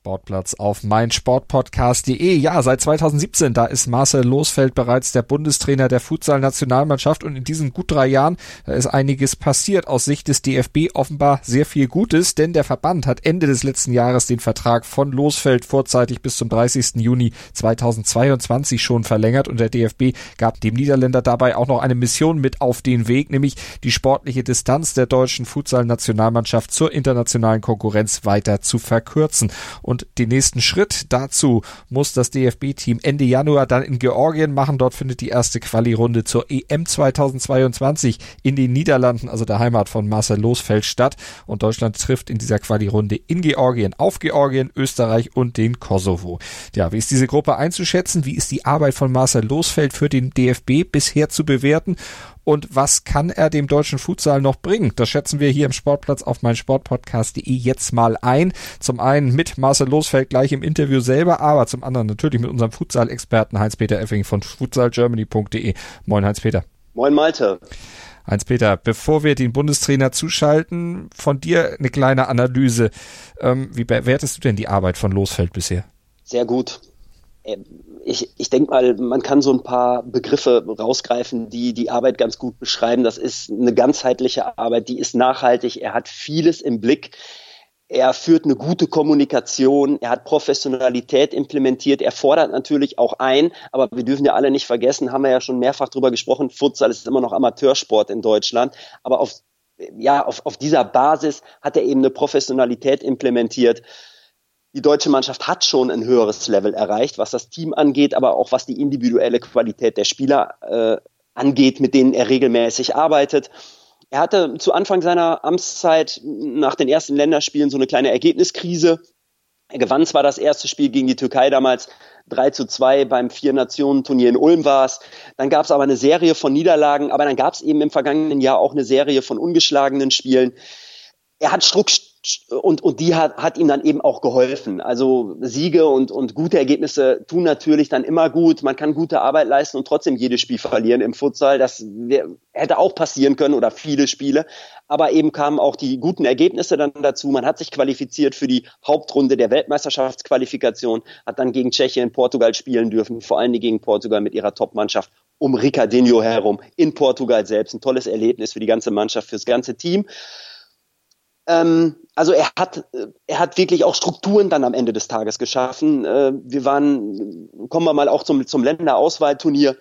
Sportplatz auf meinsportpodcast.de. Ja, seit 2017, da ist Marcel Losfeld bereits der Bundestrainer der Futsal-Nationalmannschaft und in diesen gut drei Jahren, da ist einiges passiert. Aus Sicht des DFB offenbar sehr viel Gutes, denn der Verband hat Ende des letzten Jahres den Vertrag von Losfeld vorzeitig bis zum 30. Juni 2022 schon verlängert und der DFB gab dem Niederländer dabei auch noch eine Mission mit auf den Weg, nämlich die sportliche Distanz der deutschen Futsal-Nationalmannschaft zur internationalen Konkurrenz weiter zu verkürzen. Den nächsten Schritt dazu muss das DFB-Team Ende Januar dann in Georgien machen. Dort findet die erste Quali-Runde zur EM 2022 in den Niederlanden, also der Heimat von Marcel Losfeld statt. Und Deutschland trifft in dieser Quali-Runde in Georgien auf Georgien, Österreich und den Kosovo. Ja, wie ist diese Gruppe einzuschätzen? Wie ist die Arbeit von Marcel Losfeld für den DFB bisher zu bewerten? Und was kann er dem deutschen Futsal noch bringen? Das schätzen wir hier im Sportplatz auf meinsportpodcast.de jetzt mal ein. Zum einen mit Marcel Losfeld gleich im Interview selber, aber zum anderen natürlich mit unserem Futsal-Experten Heinz-Peter Effing von futsalgermany.de. Moin Heinz-Peter. Moin Malte. Heinz-Peter, bevor wir den Bundestrainer zuschalten, von dir eine kleine Analyse. Ähm, wie bewertest du denn die Arbeit von Losfeld bisher? Sehr gut. Ähm, ich, ich denke mal, man kann so ein paar Begriffe rausgreifen, die die Arbeit ganz gut beschreiben. Das ist eine ganzheitliche Arbeit, die ist nachhaltig. Er hat vieles im Blick. Er führt eine gute Kommunikation, er hat Professionalität implementiert, er fordert natürlich auch ein, aber wir dürfen ja alle nicht vergessen, haben wir ja schon mehrfach drüber gesprochen, Futsal ist immer noch Amateursport in Deutschland, aber auf, ja, auf, auf dieser Basis hat er eben eine Professionalität implementiert die deutsche Mannschaft hat schon ein höheres Level erreicht, was das Team angeht, aber auch was die individuelle Qualität der Spieler äh, angeht, mit denen er regelmäßig arbeitet. Er hatte zu Anfang seiner Amtszeit nach den ersten Länderspielen so eine kleine Ergebniskrise. Er gewann zwar das erste Spiel gegen die Türkei damals 3 zu 2 beim Vier-Nationen-Turnier in Ulm war es. Dann gab es aber eine Serie von Niederlagen, aber dann gab es eben im vergangenen Jahr auch eine Serie von ungeschlagenen Spielen. Er hat Struck, und, und die hat, hat ihm dann eben auch geholfen. Also Siege und, und gute Ergebnisse tun natürlich dann immer gut. Man kann gute Arbeit leisten und trotzdem jedes Spiel verlieren im Futsal. Das wär, hätte auch passieren können oder viele Spiele. Aber eben kamen auch die guten Ergebnisse dann dazu. Man hat sich qualifiziert für die Hauptrunde der Weltmeisterschaftsqualifikation, hat dann gegen Tschechien, Portugal spielen dürfen, vor allen Dingen gegen Portugal mit ihrer Topmannschaft um Ricardinho herum in Portugal selbst. Ein tolles Erlebnis für die ganze Mannschaft, fürs ganze Team. Ähm, also er hat, er hat wirklich auch Strukturen dann am Ende des Tages geschaffen. Äh, wir waren, kommen wir mal auch zum, zum Länderauswahlturnier.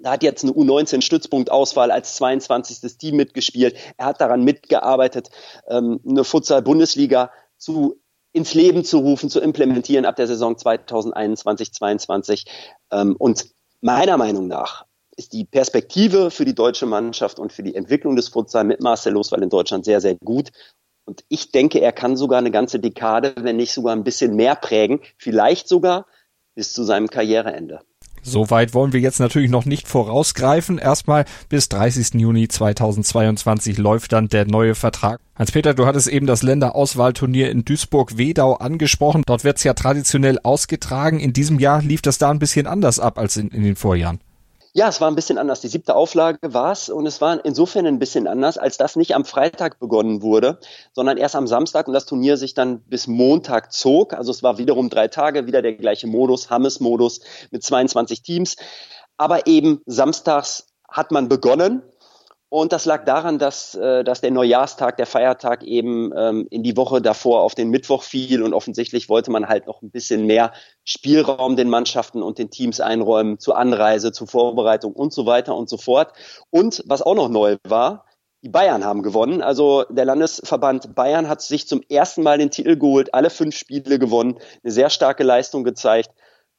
Da hat jetzt eine U19-Stützpunktauswahl als 22. Team mitgespielt. Er hat daran mitgearbeitet, ähm, eine Futsal-Bundesliga zu ins Leben zu rufen, zu implementieren ab der Saison 2021-22. Ähm, und meiner Meinung nach ist die Perspektive für die deutsche Mannschaft und für die Entwicklung des Futsal mit Marcel Loswall in Deutschland sehr, sehr gut. Und ich denke, er kann sogar eine ganze Dekade, wenn nicht sogar ein bisschen mehr prägen, vielleicht sogar bis zu seinem Karriereende. Soweit wollen wir jetzt natürlich noch nicht vorausgreifen. Erstmal bis 30. Juni 2022 läuft dann der neue Vertrag. Hans-Peter, du hattest eben das Länderauswahlturnier in Duisburg-Wedau angesprochen. Dort wird es ja traditionell ausgetragen. In diesem Jahr lief das da ein bisschen anders ab als in, in den Vorjahren. Ja, es war ein bisschen anders. Die siebte Auflage war es und es war insofern ein bisschen anders, als das nicht am Freitag begonnen wurde, sondern erst am Samstag und das Turnier sich dann bis Montag zog. Also es war wiederum drei Tage, wieder der gleiche Modus, Hammes-Modus mit 22 Teams. Aber eben samstags hat man begonnen und das lag daran, dass, äh, dass der Neujahrstag, der Feiertag eben ähm, in die Woche davor auf den Mittwoch fiel und offensichtlich wollte man halt noch ein bisschen mehr Spielraum den Mannschaften und den Teams einräumen zur Anreise, zur Vorbereitung und so weiter und so fort. Und was auch noch neu war, die Bayern haben gewonnen. Also der Landesverband Bayern hat sich zum ersten Mal den Titel geholt, alle fünf Spiele gewonnen, eine sehr starke Leistung gezeigt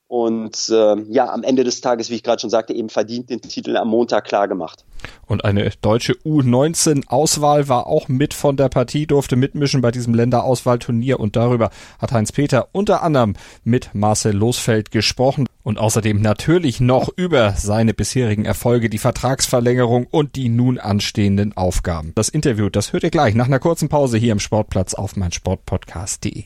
und äh, ja, am Ende des Tages, wie ich gerade schon sagte, eben verdient den Titel am Montag klar gemacht. Und eine deutsche U19-Auswahl war auch mit von der Partie, durfte mitmischen bei diesem Länderauswahlturnier und darüber hat Heinz-Peter unter anderem mit Marcel Losfeld gesprochen und außerdem natürlich noch über seine bisherigen Erfolge, die Vertragsverlängerung und die nun anstehenden Aufgaben. Das Interview, das hört ihr gleich nach einer kurzen Pause hier im Sportplatz auf meinsportpodcast.de.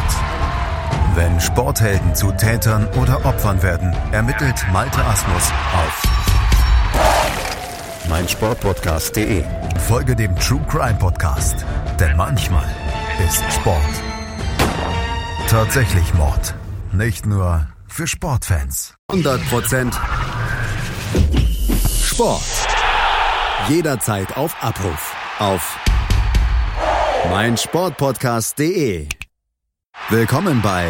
Wenn Sporthelden zu Tätern oder Opfern werden, ermittelt Malte Asmus auf meinsportpodcast.de. Folge dem True Crime Podcast, denn manchmal ist Sport tatsächlich Mord. Nicht nur für Sportfans. 100% Sport. Jederzeit auf Abruf. Auf meinsportpodcast.de. Willkommen bei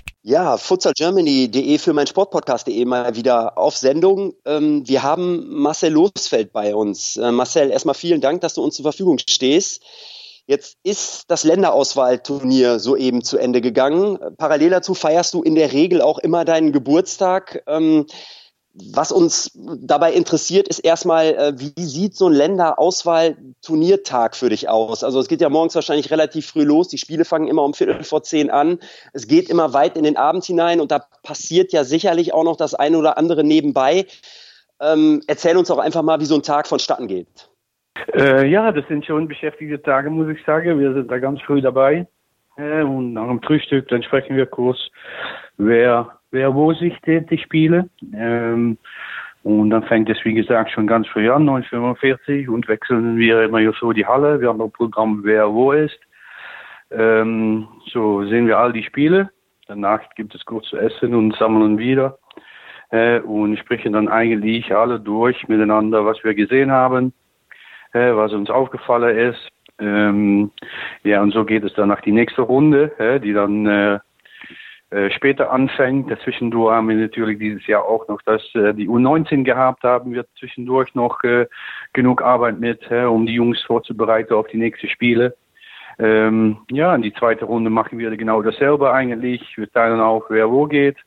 Ja, futsalgermany.de für mein Sportpodcast.de mal wieder auf Sendung. Ähm, wir haben Marcel Losfeld bei uns. Äh, Marcel, erstmal vielen Dank, dass du uns zur Verfügung stehst. Jetzt ist das Länderauswahlturnier soeben zu Ende gegangen. Parallel dazu feierst du in der Regel auch immer deinen Geburtstag. Ähm, was uns dabei interessiert, ist erstmal, äh, wie sieht so ein Länderauswahl-Turniertag für dich aus? Also es geht ja morgens wahrscheinlich relativ früh los. Die Spiele fangen immer um Viertel vor zehn an. Es geht immer weit in den Abend hinein und da passiert ja sicherlich auch noch das eine oder andere nebenbei. Ähm, erzähl uns doch einfach mal, wie so ein Tag vonstatten geht. Äh, ja, das sind schon beschäftigte Tage, muss ich sagen. Wir sind da ganz früh dabei. Äh, und nach dem Frühstück, dann sprechen wir kurz, wer wer wo sich die Spiele. Ähm, und dann fängt es, wie gesagt, schon ganz früh an, 1945, und wechseln wir immer so die Halle. Wir haben ein Programm, wer wo ist. Ähm, so sehen wir all die Spiele. Danach gibt es kurz zu essen und sammeln wieder. Äh, und sprechen dann eigentlich alle durch miteinander, was wir gesehen haben, äh, was uns aufgefallen ist. Ähm, ja, und so geht es dann nach die nächste Runde, äh, die dann äh, später anfängt. Zwischendurch haben wir natürlich dieses Jahr auch noch dass äh, die U19 gehabt, haben wir zwischendurch noch äh, genug Arbeit mit, äh, um die Jungs vorzubereiten auf die nächsten Spiele. Ähm, ja, in die zweite Runde machen wir genau dasselbe eigentlich. Wir teilen auf, wer wo geht.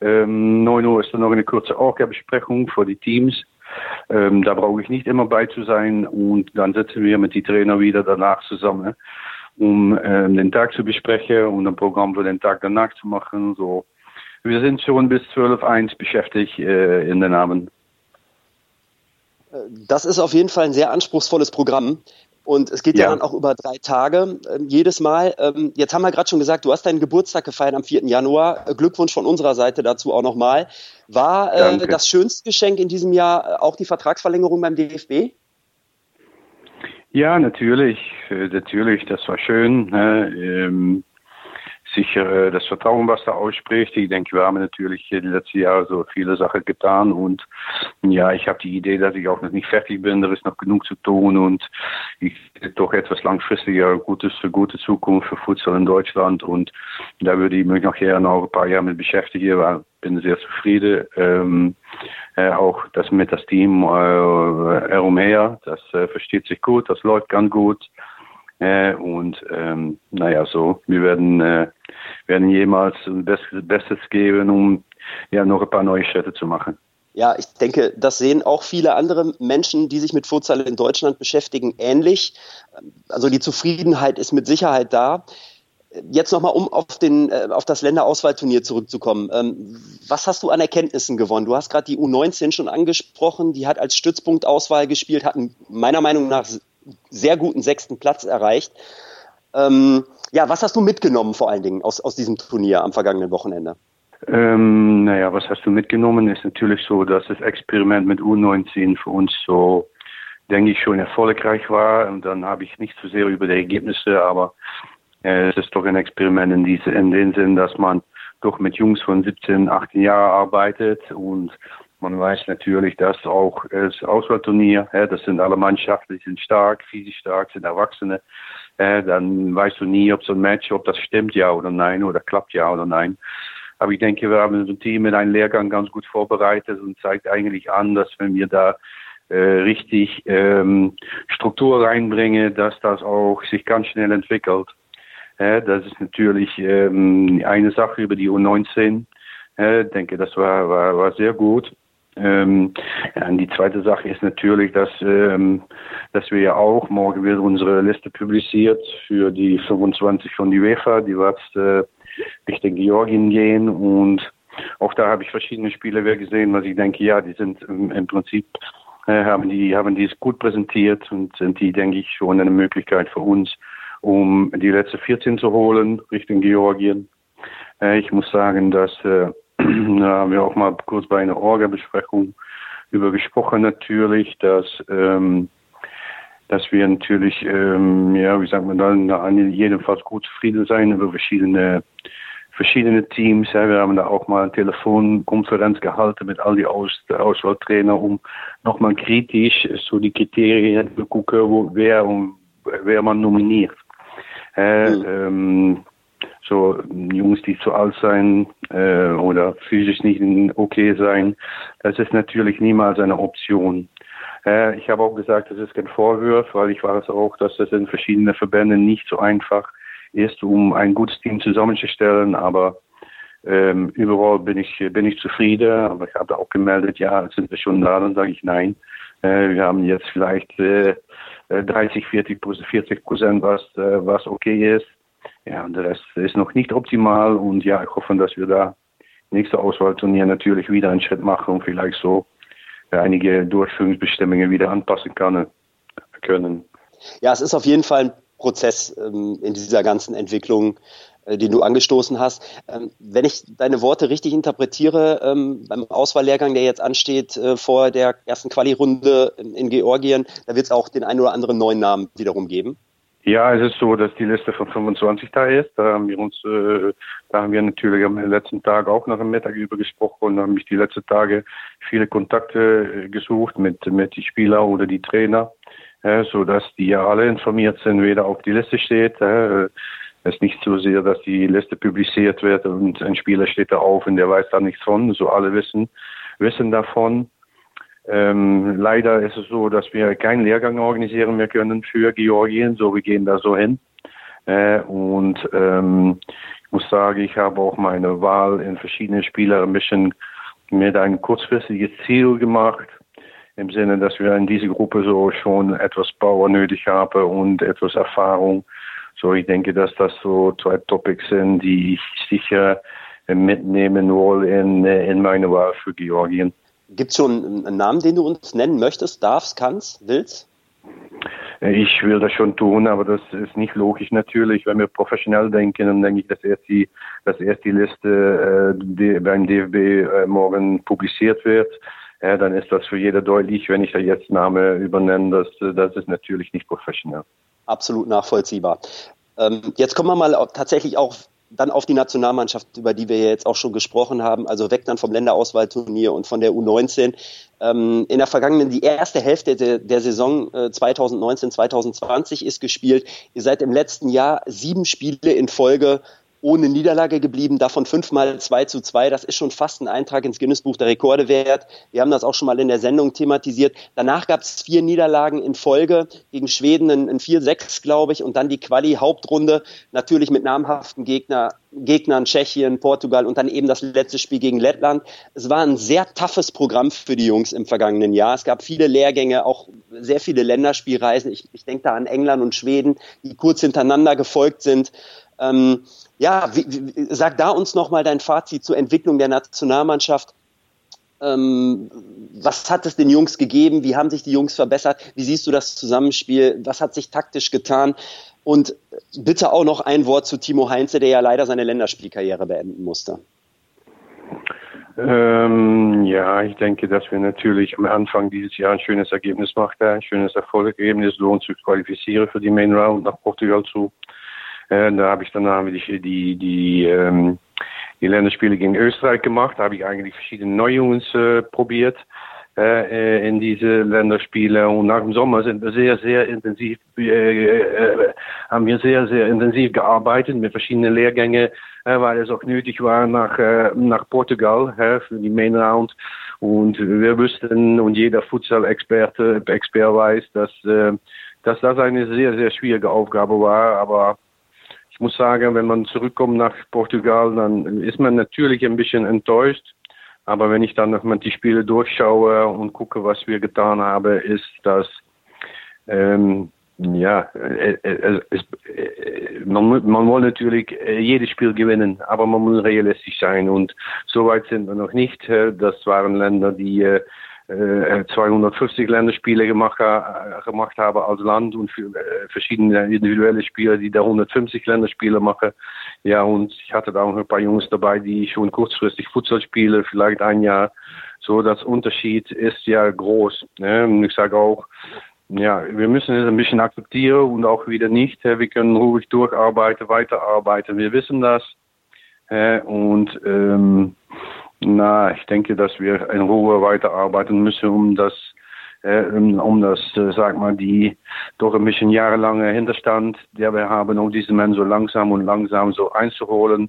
Ähm, 9 Uhr ist dann noch eine kurze Orga-Besprechung für die Teams. Ähm, da brauche ich nicht immer bei zu sein und dann sitzen wir mit den Trainer wieder danach zusammen um äh, den Tag zu besprechen und ein Programm für den Tag danach zu machen. So, wir sind schon bis 12.1 beschäftigt äh, in den Abend. Das ist auf jeden Fall ein sehr anspruchsvolles Programm. Und es geht ja, ja dann auch über drei Tage äh, jedes Mal. Ähm, jetzt haben wir gerade schon gesagt, du hast deinen Geburtstag gefeiert am 4. Januar. Äh, Glückwunsch von unserer Seite dazu auch nochmal. War äh, das schönste Geschenk in diesem Jahr äh, auch die Vertragsverlängerung beim DFB? Ja, natürlich, äh, natürlich, das war schön. Ne? Ähm, sicher äh, das Vertrauen, was da ausspricht. Ich denke, wir haben natürlich die letzten Jahre so viele Sachen getan und ja, ich habe die Idee, dass ich auch noch nicht fertig bin. Da ist noch genug zu tun und ich doch etwas langfristiger gutes für gute Zukunft für Futsal in Deutschland und da würde ich mich noch gerne noch ein paar Jahre mit beschäftigen, weil bin sehr zufrieden. Ähm, äh, auch das mit das Team äh, herumher, das äh, versteht sich gut, das läuft ganz gut. Äh, und ähm, naja, so, wir werden, äh, werden jemals ein Bestes, Bestes geben, um ja noch ein paar neue Schritte zu machen. Ja, ich denke, das sehen auch viele andere Menschen, die sich mit Futsal in Deutschland beschäftigen, ähnlich. Also die Zufriedenheit ist mit Sicherheit da. Jetzt nochmal, um auf, den, äh, auf das Länderauswahlturnier zurückzukommen. Ähm, was hast du an Erkenntnissen gewonnen? Du hast gerade die U19 schon angesprochen, die hat als Stützpunktauswahl gespielt, hat meiner Meinung nach sehr guten sechsten Platz erreicht. Ähm, ja, was hast du mitgenommen vor allen Dingen aus, aus diesem Turnier am vergangenen Wochenende? Ähm, naja, was hast du mitgenommen? Ist natürlich so, dass das Experiment mit U19 für uns so, denke ich, schon erfolgreich war. Und dann habe ich nicht so sehr über die Ergebnisse, aber es ist doch ein Experiment in, diese, in dem Sinn, dass man doch mit Jungs von 17, 18 Jahren arbeitet und Man weiß natürlich, dass auch das Auswahlturnier, das sind alle Mannschaften, die sind stark, physisch stark, sind Erwachsene. Dann weißt du nie, ob so ein Match, ob das stimmt, ja oder nein, oder klappt ja oder nein. Aber ich denke, wir haben unser Team mit einem Lehrgang ganz gut vorbereitet und zeigt eigentlich an, dass wenn wir da äh, richtig ähm, Struktur reinbringen, dass das auch sich ganz schnell entwickelt. Das ist natürlich ähm, eine Sache über die U19. Ich denke, das war, war, war sehr gut. Ähm, ja, die zweite Sache ist natürlich, dass, ähm, dass wir ja auch, morgen wird unsere Liste publiziert für die 25 von die UEFA, die wird äh, Richtung Georgien gehen und auch da habe ich verschiedene Spiele gesehen, was ich denke, ja, die sind im, im Prinzip äh, haben die haben dies gut präsentiert und sind die, denke ich, schon eine Möglichkeit für uns, um die letzte 14 zu holen Richtung Georgien. Äh, ich muss sagen, dass äh, da haben wir auch mal kurz bei einer Orga-Besprechung über gesprochen natürlich, dass ähm, dass wir natürlich, ähm, ja, wie sagt man dann, jedenfalls gut zufrieden sein über verschiedene verschiedene Teams. Ja, wir haben da auch mal eine Telefonkonferenz gehalten mit all die Aus Auswahltrainer, um nochmal kritisch so die Kriterien zu gucken, wo, wer, um, wer man nominiert. Äh, mhm. ähm, so Jungs, die zu alt sein äh, oder physisch nicht okay sein, das ist natürlich niemals eine Option. Äh, ich habe auch gesagt, das ist kein Vorwurf, weil ich weiß auch, dass das in verschiedenen Verbänden nicht so einfach ist, um ein gutes Team zusammenzustellen, aber ähm, überall bin ich bin ich zufrieden, aber ich habe auch gemeldet, ja, sind wir schon da, dann sage ich nein. Äh, wir haben jetzt vielleicht äh, 30, 40, 40 Prozent, was, äh, was okay ist. Ja, der Rest ist noch nicht optimal und ja, ich hoffe, dass wir da nächste Auswahlturnier natürlich wieder einen Schritt machen und vielleicht so einige Durchführungsbestimmungen wieder anpassen können. Ja, es ist auf jeden Fall ein Prozess ähm, in dieser ganzen Entwicklung, äh, den du angestoßen hast. Ähm, wenn ich deine Worte richtig interpretiere, ähm, beim Auswahllehrgang, der jetzt ansteht äh, vor der ersten Quali-Runde in, Georgien, da wird es auch den einen oder anderen neuen Namen wiederum geben. Ja, es ist so, dass die Liste von 25 da ist. Da haben wir uns, äh, da haben wir natürlich am letzten Tag auch noch am Mittag über gesprochen und haben mich die letzten Tage viele Kontakte äh, gesucht mit, mit die Spieler oder die Trainer, äh, so dass die ja alle informiert sind, wer da auf die Liste steht. Äh, es ist nicht so sehr, dass die Liste publiziert wird und ein Spieler steht da auf und der weiß da nichts von. So alle wissen, wissen davon. Ähm, leider ist es so, dass wir keinen Lehrgang organisieren mehr können für Georgien, so wir gehen da so hin. Äh, und ähm, ich muss sagen, ich habe auch meine Wahl in verschiedene Spieler mit ein kurzfristiges Ziel gemacht, im Sinne, dass wir in dieser Gruppe so schon etwas Power nötig haben und etwas Erfahrung. So, ich denke, dass das so zwei Topics sind, die ich sicher mitnehmen will in, in meine Wahl für Georgien. Gibt es schon einen Namen, den du uns nennen möchtest, darfst, kannst, willst? Ich will das schon tun, aber das ist nicht logisch natürlich. Wenn wir professionell denken, dann denke ich, dass erst die, dass erst die Liste äh, die beim DFB äh, morgen publiziert wird. Ja, dann ist das für jeder deutlich, wenn ich da jetzt Name übernenne, das, das ist natürlich nicht professionell. Absolut nachvollziehbar. Ähm, jetzt kommen wir mal tatsächlich auch dann auf die Nationalmannschaft, über die wir jetzt auch schon gesprochen haben, also weg dann vom Länderauswahlturnier und von der U19. Ähm, in der vergangenen, die erste Hälfte der, der Saison äh, 2019, 2020 ist gespielt. Ihr seid im letzten Jahr sieben Spiele in Folge ohne Niederlage geblieben, davon fünfmal 2 zu 2. Das ist schon fast ein Eintrag ins Guinness-Buch der Rekorde wert. Wir haben das auch schon mal in der Sendung thematisiert. Danach gab es vier Niederlagen in Folge gegen Schweden in, 4-6, glaube ich, und dann die Quali-Hauptrunde, natürlich mit namhaften Gegner, Gegnern Tschechien, Portugal und dann eben das letzte Spiel gegen Lettland. Es war ein sehr toughes Programm für die Jungs im vergangenen Jahr. Es gab viele Lehrgänge, auch sehr viele Länderspielreisen. Ich, ich denke da an England und Schweden, die kurz hintereinander gefolgt sind. Ähm, ja, wie, wie, sag da uns nochmal dein Fazit zur Entwicklung der Nationalmannschaft. Ähm, was hat es den Jungs gegeben? Wie haben sich die Jungs verbessert? Wie siehst du das Zusammenspiel? Was hat sich taktisch getan? Und bitte auch noch ein Wort zu Timo Heinze, der ja leider seine Länderspielkarriere beenden musste. Ähm, ja, ich denke, dass wir natürlich am Anfang dieses Jahr ein schönes Ergebnis machten, ein schönes Erfolgsergebnis, lohnt zu qualifizieren für die Main Round nach Portugal zu. Äh, da habe ich dann haben wir die, die, ähm, die Länderspiele gegen Österreich gemacht. Da habe ich eigentlich verschiedene Neujungs äh, probiert äh, in diese Länderspiele. Und nach dem Sommer sind wir sehr, sehr intensiv, äh, äh, haben wir sehr, sehr intensiv gearbeitet mit verschiedenen Lehrgängen, äh, weil es auch nötig war nach, äh, nach Portugal äh, für die Main Round. Und wir wussten und jeder Futsal-Experte Expert weiß, dass, äh, dass das eine sehr, sehr schwierige Aufgabe war. Aber ich muss sagen, wenn man zurückkommt nach Portugal, dann ist man natürlich ein bisschen enttäuscht. Aber wenn ich dann nochmal die Spiele durchschaue und gucke, was wir getan haben, ist, dass ähm, ja, äh, äh, es, äh, man, man will natürlich jedes Spiel gewinnen, aber man muss realistisch sein und so weit sind wir noch nicht. Das waren Länder, die 250 Länderspiele gemacht, gemacht haben als Land und für, verschiedene individuelle Spieler, die da 150 Länderspiele machen. Ja, und ich hatte da auch ein paar Jungs dabei, die schon kurzfristig Futsal spielen, vielleicht ein Jahr. So, das Unterschied ist ja groß. Ne? Und ich sage auch, ja, wir müssen es ein bisschen akzeptieren und auch wieder nicht. Wir können ruhig durcharbeiten, weiterarbeiten. Wir wissen das. Und ähm, na, ich denke, dass wir in Ruhe weiterarbeiten müssen, um das, äh, um das, äh, sag mal, die doch ein bisschen jahrelange Hinterstand, der wir haben, um diesen Mann so langsam und langsam so einzuholen,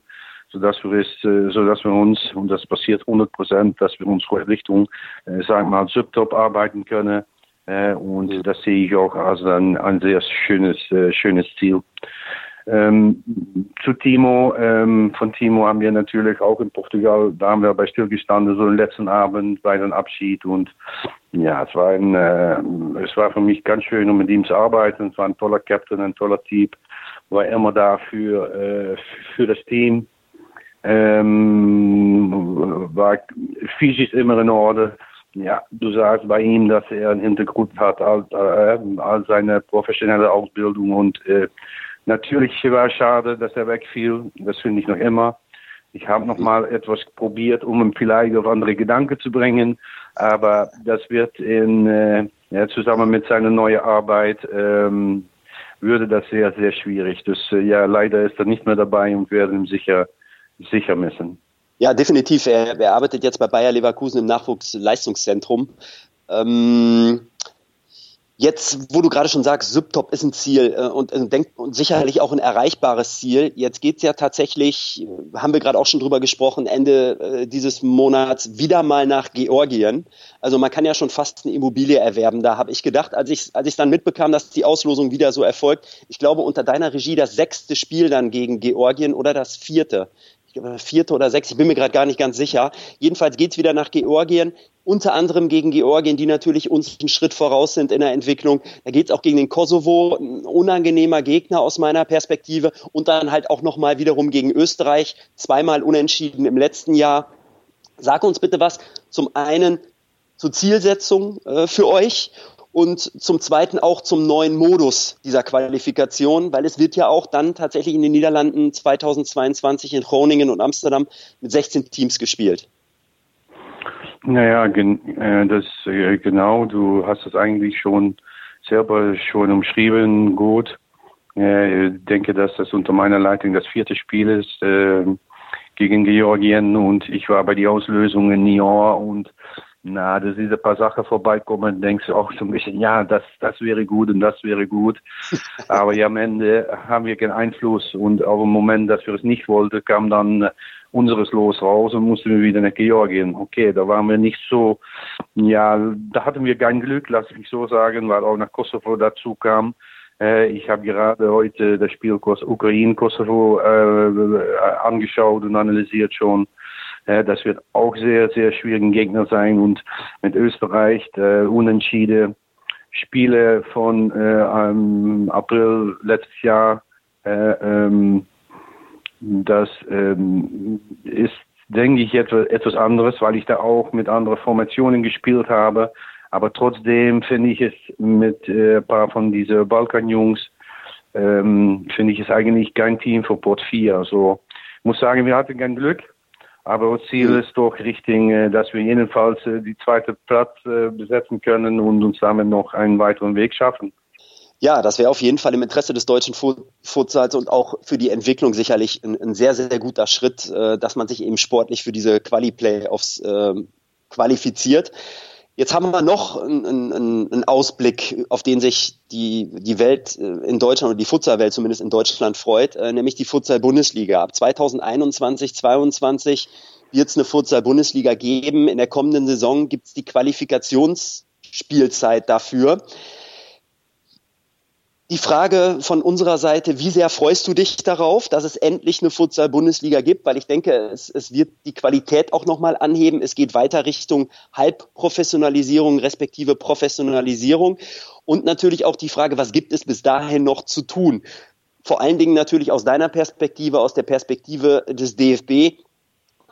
sodass wir es, äh, sodass wir uns, und das passiert 100 Prozent, dass wir uns Richtung, äh, sag mal, Subtop arbeiten können. Äh, und das sehe ich auch als ein, ein sehr schönes, äh, schönes Ziel. Ähm, zu Timo, ähm, von Timo haben wir natürlich auch in Portugal, da haben wir bei stillgestanden, so den letzten Abend bei dem Abschied und ja, es war ein, äh, es war für mich ganz schön, um mit ihm zu arbeiten. Es war ein toller Captain, ein toller Typ, war immer da für, äh, für das Team, ähm, war physisch immer in Ordnung. Ja, du sagst bei ihm, dass er einen Hintergrund hat als, äh, als seine professionelle Ausbildung und äh, Natürlich war es schade, dass er wegfiel. Das finde ich noch immer. Ich habe noch mal etwas probiert, um ihm vielleicht auf andere Gedanken zu bringen. Aber das wird in, äh, ja, zusammen mit seiner neuen Arbeit, ähm, würde das sehr, sehr schwierig. Das, äh, ja, leider ist er nicht mehr dabei und werden ihn sicher, sicher missen. Ja, definitiv. Er, er arbeitet jetzt bei Bayer Leverkusen im Nachwuchsleistungszentrum. Ähm, Jetzt, wo du gerade schon sagst, Subtop ist ein Ziel äh, und, äh, denk, und sicherlich auch ein erreichbares Ziel. Jetzt geht's ja tatsächlich, äh, haben wir gerade auch schon drüber gesprochen, Ende äh, dieses Monats wieder mal nach Georgien. Also man kann ja schon fast eine Immobilie erwerben. Da habe ich gedacht, als ich als ich dann mitbekam, dass die Auslosung wieder so erfolgt, ich glaube unter deiner Regie das sechste Spiel dann gegen Georgien oder das vierte vierte oder sechs, ich bin mir gerade gar nicht ganz sicher. Jedenfalls geht's wieder nach Georgien, unter anderem gegen Georgien, die natürlich uns einen Schritt voraus sind in der Entwicklung. Da geht's auch gegen den Kosovo, ein unangenehmer Gegner aus meiner Perspektive. Und dann halt auch nochmal wiederum gegen Österreich, zweimal unentschieden im letzten Jahr. Sag uns bitte was zum einen zur Zielsetzung äh, für euch und zum Zweiten auch zum neuen Modus dieser Qualifikation, weil es wird ja auch dann tatsächlich in den Niederlanden 2022 in Groningen und Amsterdam mit 16 Teams gespielt. Naja, gen äh, das äh, genau, du hast es eigentlich schon selber schon umschrieben, gut. Äh, ich denke, dass das unter meiner Leitung das vierte Spiel ist äh, gegen Georgien und ich war bei der Auslösung in Nyon und na, dass diese paar Sachen vorbeikommen, denkst du auch so ein bisschen, ja, das, das wäre gut und das wäre gut. Aber ja, am Ende haben wir keinen Einfluss und auch im Moment, dass wir es nicht wollten, kam dann unseres Los raus und mussten wir wieder nach Georgien. Okay, da waren wir nicht so, ja, da hatten wir kein Glück, lass ich mich so sagen, weil auch nach Kosovo dazu kam. Äh, ich habe gerade heute das Spiel Ukraine-Kosovo äh, angeschaut und analysiert schon. Äh, das wird auch sehr, sehr schwierigen Gegner sein und mit Österreich äh, unentschieden. Spiele von äh, April letztes Jahr, äh, ähm, das ähm, ist, denke ich, etwas, etwas anderes, weil ich da auch mit anderen Formationen gespielt habe. Aber trotzdem finde ich es mit äh, ein paar von diesen Balkanjungs, ähm, finde ich es eigentlich kein Team für Port 4. Also ich muss sagen, wir hatten kein Glück. Aber das Ziel ist doch Richtung, äh, dass wir jedenfalls äh, die zweite Platz äh, besetzen können und uns damit noch einen weiteren Weg schaffen. Ja, das wäre auf jeden Fall im Interesse des deutschen Futsals und auch für die Entwicklung sicherlich ein, ein, sehr, sehr guter Schritt, äh, dass man sich eben sportlich für diese Quali-Playoffs äh, qualifiziert. Jetzt haben wir noch einen, einen, Ausblick, auf den sich die, die Welt äh, in Deutschland oder die Futsalwelt zumindest in Deutschland freut, äh, nämlich die Futsal-Bundesliga. Ab 2021, 2022 wird es eine Futsal-Bundesliga geben. In der kommenden Saison gibt es die Qualifikationsspielzeit dafür. Die Frage von unserer Seite, wie sehr freust du dich darauf, dass es endlich eine Futsal-Bundesliga gibt? Weil ich denke, es, es wird die Qualität auch nochmal anheben. Es geht weiter Richtung Halbprofessionalisierung respektive Professionalisierung. Und natürlich auch die Frage, was gibt es bis dahin noch zu tun? Vor allen Dingen natürlich aus deiner Perspektive, aus der Perspektive des DFB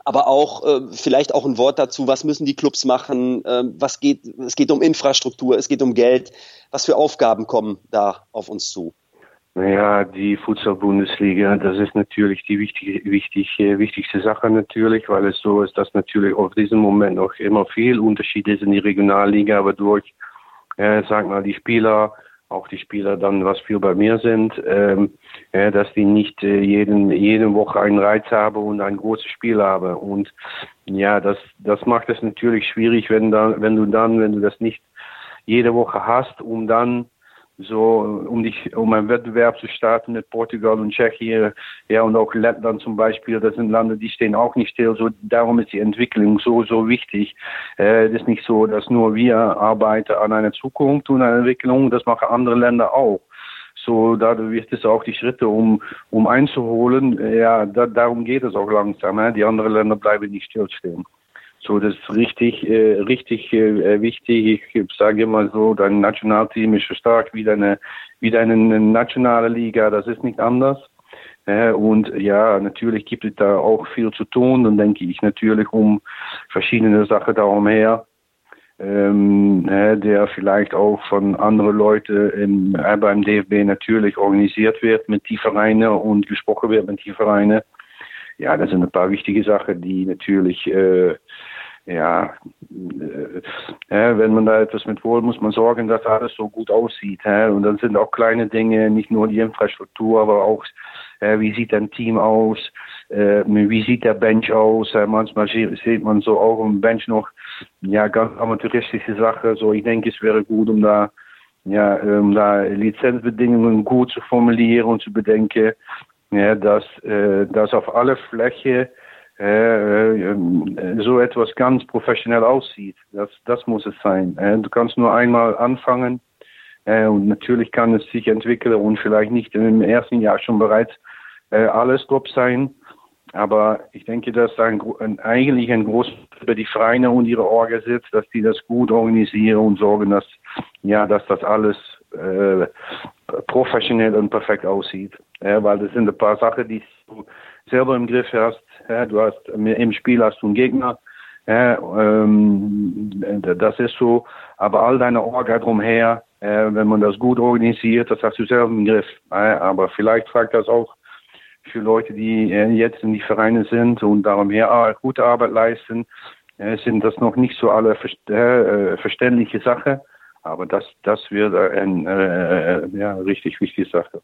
aber auch äh, vielleicht auch ein Wort dazu, was müssen die Clubs machen, äh, was geht, es geht um Infrastruktur, es geht um Geld, was für Aufgaben kommen da auf uns zu? Naja, die Futsal-Bundesliga, das ist natürlich die wichtige, wichtig, wichtigste Sache natürlich, weil es so ist, dass natürlich auf diesem Moment noch immer viel Unterschied ist in die Regionalliga, aber durch, äh, sag mal, die Spieler, auch die Spieler dann, was viel bei mir sind, ähm, ja, dass die nicht äh, jeden, jede Woche einen Reiz haben und ein großes Spiel haben. Und ja, das, das macht es natürlich schwierig, wenn, dann, wenn du dann, wenn du das nicht jede Woche hast, um dann so um dich um einen Wettbewerb zu starten mit Portugal und Tschechien, ja und auch Lettland zum Beispiel, das sind Länder, die stehen auch nicht still. So darum ist die Entwicklung so so wichtig. Äh, es ist nicht so, dass nur wir arbeiten an einer Zukunft und einer Entwicklung, das machen andere Länder auch. So dadurch wird es auch die Schritte, um um einzuholen. Ja, da, darum geht es auch langsam. Äh. Die anderen Länder bleiben nicht stillstehen. So, das ist richtig, äh, richtig äh, wichtig. Ich sage immer so, dein Nationalteam ist so stark wie deine, wie deine nationale Liga. Das ist nicht anders. Äh, und ja, natürlich gibt es da auch viel zu tun. Dann denke ich natürlich um verschiedene Sachen darum her, ähm, der vielleicht auch von anderen Leuten im, äh, beim DFB natürlich organisiert wird mit die Vereine und gesprochen wird mit die Vereine. Ja, das sind ein paar wichtige Sachen, die natürlich äh, ja, äh, wenn man da etwas mit wohl, muss man sorgen, dass alles so gut aussieht. Äh, und dann sind auch kleine Dinge, nicht nur die Infrastruktur, aber auch, äh, wie sieht ein Team aus, äh, wie sieht der Bench aus. Manchmal sieht man so auch im Bench noch, ja, ganz amateuristische Sache. So, ich denke, es wäre gut, um da, ja, um da Lizenzbedingungen gut zu formulieren und zu bedenken, ja, dass, äh, dass auf alle Fläche so etwas ganz professionell aussieht. Das, das muss es sein. Äh, du kannst nur einmal anfangen äh, und natürlich kann es sich entwickeln und vielleicht nicht im ersten Jahr schon bereits äh, alles top sein. Aber ich denke, dass ein, ein, eigentlich ein großes über die Vereine und ihre Orga sitzt, dass die das gut organisieren und sorgen, dass ja, dass das alles äh, professionell und perfekt aussieht. Ja, weil das sind ein paar Sachen, die du selber im Griff hast. Ja, du hast im Spiel hast du einen Gegner. Ja, ähm, das ist so. Aber all deine Orga drumher, äh, wenn man das gut organisiert, das hast du selber im Griff. Aber vielleicht fragt das auch für Leute, die äh, jetzt in die Vereine sind und darum her gute Arbeit leisten, äh, sind das noch nicht so alle äh, verständliche Sachen. Aber das, das wird eine äh, äh, ja, richtig wichtige Sache.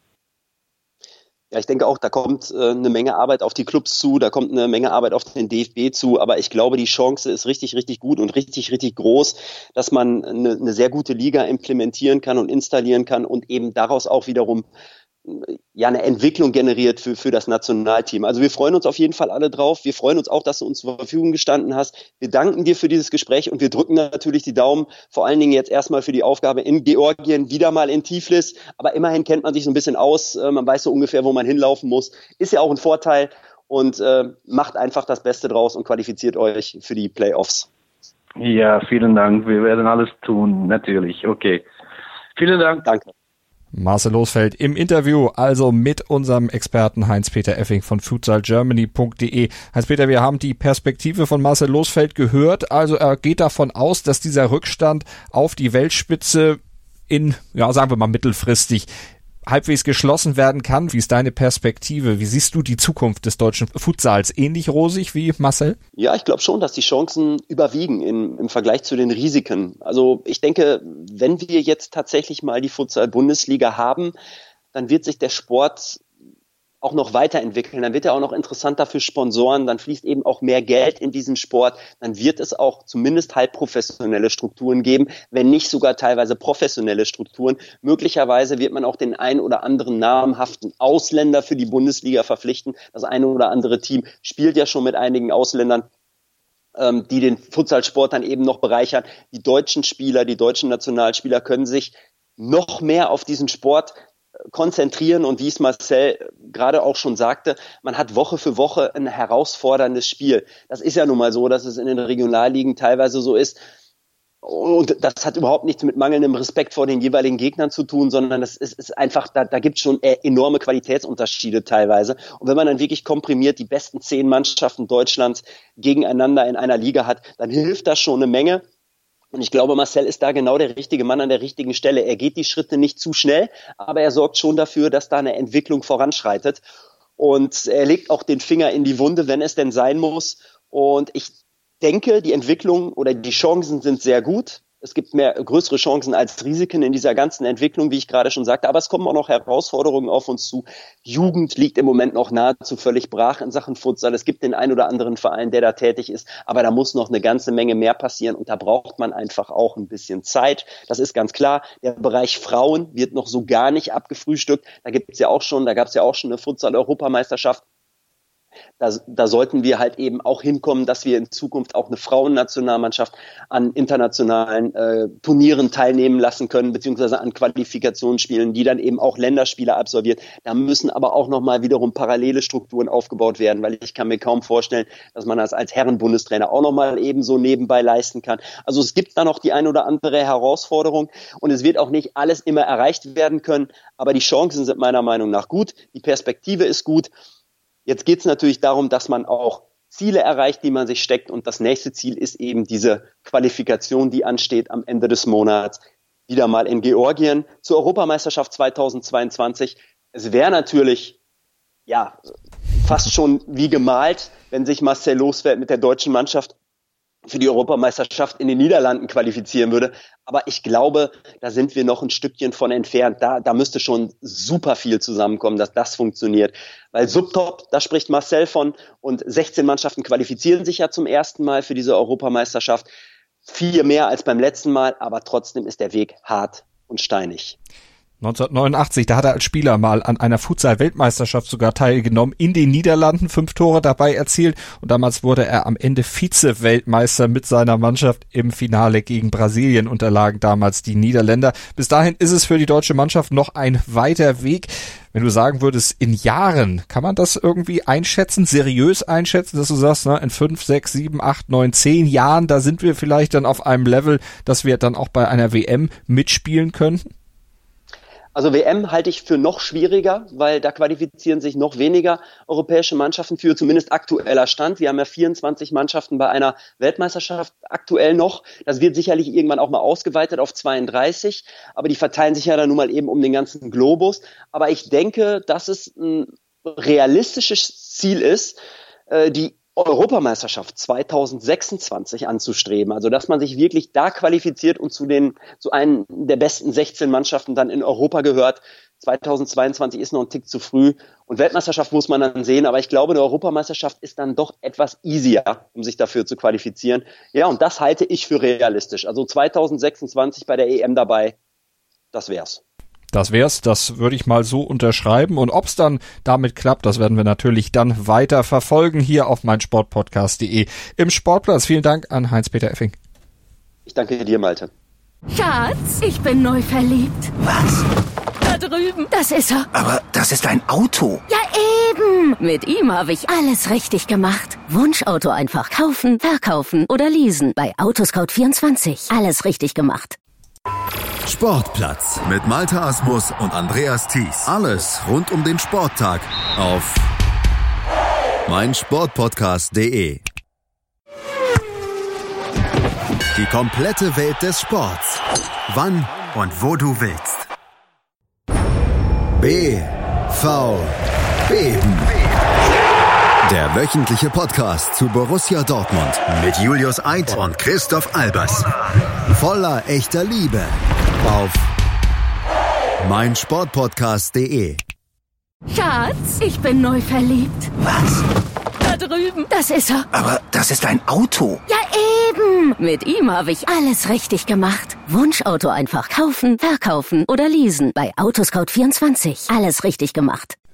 Ja, ich denke auch, da kommt äh, eine Menge Arbeit auf die Clubs zu, da kommt eine Menge Arbeit auf den DFB zu, aber ich glaube, die Chance ist richtig, richtig gut und richtig, richtig groß, dass man eine, eine sehr gute Liga implementieren kann und installieren kann und eben daraus auch wiederum ja eine Entwicklung generiert für, für das Nationalteam. Also wir freuen uns auf jeden Fall alle drauf. Wir freuen uns auch, dass du uns zur Verfügung gestanden hast. Wir danken dir für dieses Gespräch und wir drücken natürlich die Daumen, vor allen Dingen jetzt erstmal für die Aufgabe in Georgien, wieder mal in Tiflis. Aber immerhin kennt man sich so ein bisschen aus. Äh, man weiß so ungefähr, wo man hinlaufen muss. Ist ja auch ein Vorteil und äh, macht einfach das Beste draus und qualifiziert euch für die Playoffs. Ja, vielen Dank. Wir werden alles tun, natürlich. Okay. Vielen Dank. Danke. Marcel Losfeld im Interview, also mit unserem Experten Heinz-Peter Effing von futsalgermany.de. Heinz-Peter, wir haben die Perspektive von Marcel Losfeld gehört. Also er geht davon aus, dass dieser Rückstand auf die Weltspitze in, ja, sagen wir mal mittelfristig halbwegs geschlossen werden kann. Wie ist deine Perspektive? Wie siehst du die Zukunft des deutschen Futsals? Ähnlich rosig wie Marcel? Ja, ich glaube schon, dass die Chancen überwiegen in, im Vergleich zu den Risiken. Also ich denke, wenn wir jetzt tatsächlich mal die Futsal-Bundesliga haben, dann wird sich der Sport auch noch weiterentwickeln, dann wird er auch noch interessanter für Sponsoren, dann fließt eben auch mehr Geld in diesen Sport, dann wird es auch zumindest halb Strukturen geben, wenn nicht sogar teilweise professionelle Strukturen. Möglicherweise wird man auch den ein oder anderen namhaften Ausländer für die Bundesliga verpflichten. Das eine oder andere Team spielt ja schon mit einigen Ausländern ähm, die den Futsalsport dann eben noch bereichern. Die deutschen Spieler, die deutschen Nationalspieler können sich noch mehr auf diesen Sport konzentrieren und wie es Marcel gerade auch schon sagte, man hat Woche für Woche ein herausforderndes Spiel. Das ist ja nun mal so, dass es in den Regionalligen teilweise so ist. Und das hat überhaupt nichts mit mangelndem Respekt vor den jeweiligen Gegnern zu tun, sondern es ist, ist einfach, da, da gibt es schon e-, enorme Qualitätsunterschiede teilweise. Und wenn man dann wirklich komprimiert die besten zehn Mannschaften Deutschlands gegeneinander in einer Liga hat, dann hilft das schon eine Menge. Und ich glaube, Marcel ist da genau der richtige Mann an der richtigen Stelle. Er geht die Schritte nicht zu schnell, aber er sorgt schon dafür, dass da eine Entwicklung voranschreitet. Und er legt auch den Finger in die Wunde, wenn es denn sein muss. Und ich denke, die Entwicklung oder die Chancen sind sehr gut. Es gibt mehr größere Chancen als Risiken in dieser ganzen Entwicklung, wie ich gerade schon sagte. Aber es kommen auch noch Herausforderungen auf uns zu. Jugend liegt im Moment noch nahezu völlig brach in Sachen Futsal. Es gibt den ein oder anderen Verein, der da tätig ist. Aber da muss noch eine ganze Menge mehr passieren. Und da braucht man einfach auch ein bisschen Zeit. Das ist ganz klar. Der Bereich Frauen wird noch so gar nicht abgefrühstückt. Da gibt es ja auch schon, da gab es ja auch schon eine Futsal-Europameisterschaft da, da sollten wir halt eben auch hinkommen, dass wir in Zukunft auch eine Frauennationalmannschaft an internationalen äh, Turnieren teilnehmen lassen können, beziehungsweise an Qualifikationsspielen, die dann eben auch Länderspiele absolviert. Da müssen aber auch nochmal wiederum parallele Strukturen aufgebaut werden, weil ich kann mir kaum vorstellen, dass man das als Herrenbundestrainer auch nochmal ebenso nebenbei leisten kann. Also es gibt da noch die ein oder andere Herausforderung und es wird auch nicht alles immer erreicht werden können, aber die Chancen sind meiner Meinung nach gut, die Perspektive ist gut Jetzt geht es natürlich darum, dass man auch Ziele erreicht, die man sich steckt. Und das nächste Ziel ist eben diese Qualifikation, die ansteht am Ende des Monats. Wieder mal in Georgien zur Europameisterschaft 2022. Es wäre natürlich, ja, fast schon wie gemalt, wenn sich Marcel Losfeld mit der deutschen Mannschaft für die Europameisterschaft in den Niederlanden qualifizieren würde. Aber ich glaube, da sind wir noch ein Stückchen von entfernt. Da, da müsste schon super viel zusammenkommen, dass das funktioniert. Weil Subtop, da spricht Marcel von, und 16 Mannschaften qualifizieren sich ja zum ersten Mal für diese Europameisterschaft. Vier mehr als beim letzten Mal, aber trotzdem ist der Weg hart und steinig. 1989, da hat er als Spieler mal an einer Futsal-Weltmeisterschaft sogar teilgenommen, in den Niederlanden, fünf Tore dabei erzielt und damals wurde er am Ende Vize-Weltmeister mit seiner Mannschaft im Finale gegen Brasilien unterlagen damals die Niederländer. Bis dahin ist es für die deutsche Mannschaft noch ein weiter Weg. Wenn du sagen würdest, in Jahren, kann man das irgendwie einschätzen, seriös einschätzen, dass du sagst, ne, in fünf, sechs, sieben, acht, neun, zehn Jahren, da sind wir vielleicht dann auf einem Level, dass wir dann auch bei einer WM mitspielen könnten? Also WM halte ich für noch schwieriger, weil da qualifizieren sich noch weniger europäische Mannschaften für, zumindest aktueller Stand. Wir haben ja 24 Mannschaften bei einer Weltmeisterschaft aktuell noch. Das wird sicherlich irgendwann auch mal ausgeweitet auf 32, aber die verteilen sich ja dann nun mal eben um den ganzen Globus. Aber ich denke, dass es ein realistisches Ziel ist, äh, die Europameisterschaft 2026 anzustreben. Also, dass man sich wirklich da qualifiziert und zu den, zu einem der besten 16 Mannschaften dann in Europa gehört. 2022 ist noch ein Tick zu früh. Und Weltmeisterschaft muss man dann sehen. Aber ich glaube, eine Europameisterschaft ist dann doch etwas easier, um sich dafür zu qualifizieren. Ja, und das halte ich für realistisch. Also 2026 bei der EM dabei, das wär's. Das wär's, das würde ich mal so unterschreiben. Und ob's dann damit klappt, das werden wir natürlich dann weiter verfolgen hier auf meinsportpodcast.de im Sportplatz. Vielen Dank an Heinz-Peter Effing. Ich danke dir, Malte. Schatz, ich bin neu verliebt. Was? Da drüben. Das ist er. Aber das ist ein Auto. Ja, eben. Mit ihm habe ich alles richtig gemacht. Wunschauto einfach kaufen, verkaufen oder leasen. Bei Autoscout24. Alles richtig gemacht. Sportplatz mit Malta Asmus und Andreas Thies. Alles rund um den Sporttag auf meinsportpodcast.de. Die komplette Welt des Sports. Wann und wo du willst. BV Beben. Der wöchentliche Podcast zu Borussia Dortmund mit Julius Eid und Christoph Albers. Voller echter Liebe auf meinsportpodcast.de. Schatz, ich bin neu verliebt. Was? Da drüben. Das ist er. Aber das ist ein Auto. Ja, eben. Mit ihm habe ich alles richtig gemacht. Wunschauto einfach kaufen, verkaufen oder leasen. Bei Autoscout24. Alles richtig gemacht.